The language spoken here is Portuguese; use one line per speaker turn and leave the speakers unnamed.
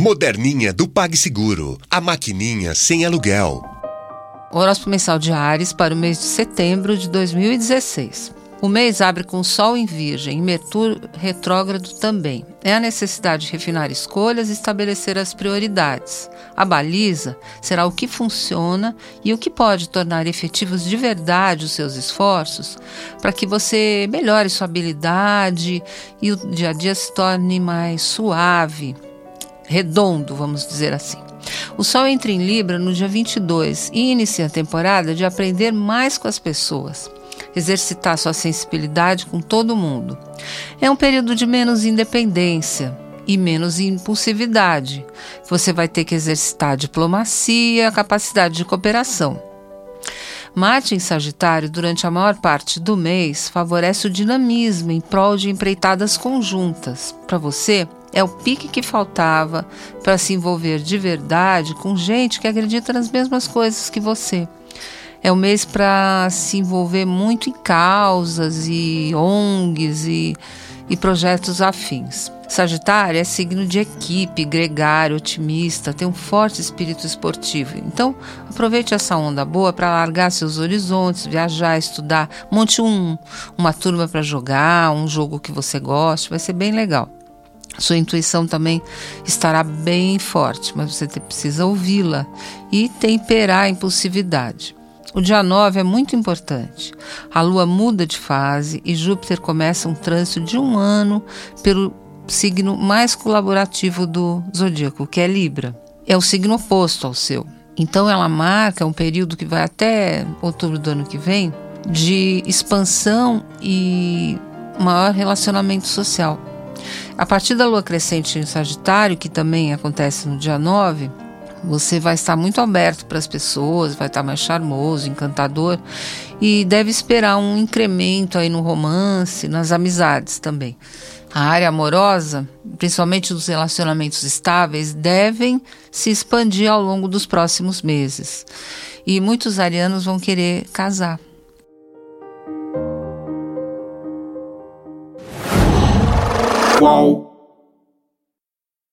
Moderninha do PagSeguro. A maquininha sem aluguel.
Horóscopo mensal de Ares para o mês de setembro de 2016. O mês abre com Sol em Virgem e Mercúrio retrógrado também. É a necessidade de refinar escolhas e estabelecer as prioridades. A baliza será o que funciona e o que pode tornar efetivos de verdade os seus esforços para que você melhore sua habilidade e o dia a dia se torne mais suave, redondo, vamos dizer assim. O Sol entra em Libra no dia 22 e inicia a temporada de aprender mais com as pessoas exercitar sua sensibilidade com todo mundo. É um período de menos independência e menos impulsividade. Você vai ter que exercitar a diplomacia, a capacidade de cooperação. Marte em Sagitário, durante a maior parte do mês, favorece o dinamismo em prol de empreitadas conjuntas. Para você, é o pique que faltava para se envolver de verdade com gente que acredita nas mesmas coisas que você. É um mês para se envolver muito em causas e ONGs e, e projetos afins. Sagitário é signo de equipe, gregário, otimista, tem um forte espírito esportivo. Então, aproveite essa onda boa para largar seus horizontes, viajar, estudar, monte um, uma turma para jogar, um jogo que você goste, vai ser bem legal. Sua intuição também estará bem forte, mas você precisa ouvi-la e temperar a impulsividade. O dia 9 é muito importante. A Lua muda de fase e Júpiter começa um trânsito de um ano pelo signo mais colaborativo do zodíaco, que é Libra. É o signo oposto ao seu. Então ela marca um período que vai até outubro do ano que vem de expansão e maior relacionamento social. A partir da lua crescente em Sagitário, que também acontece no dia 9, você vai estar muito aberto para as pessoas, vai estar mais charmoso, encantador e deve esperar um incremento aí no romance, nas amizades também. A área amorosa, principalmente os relacionamentos estáveis, devem se expandir ao longo dos próximos meses. E muitos arianos vão querer casar.
Qual?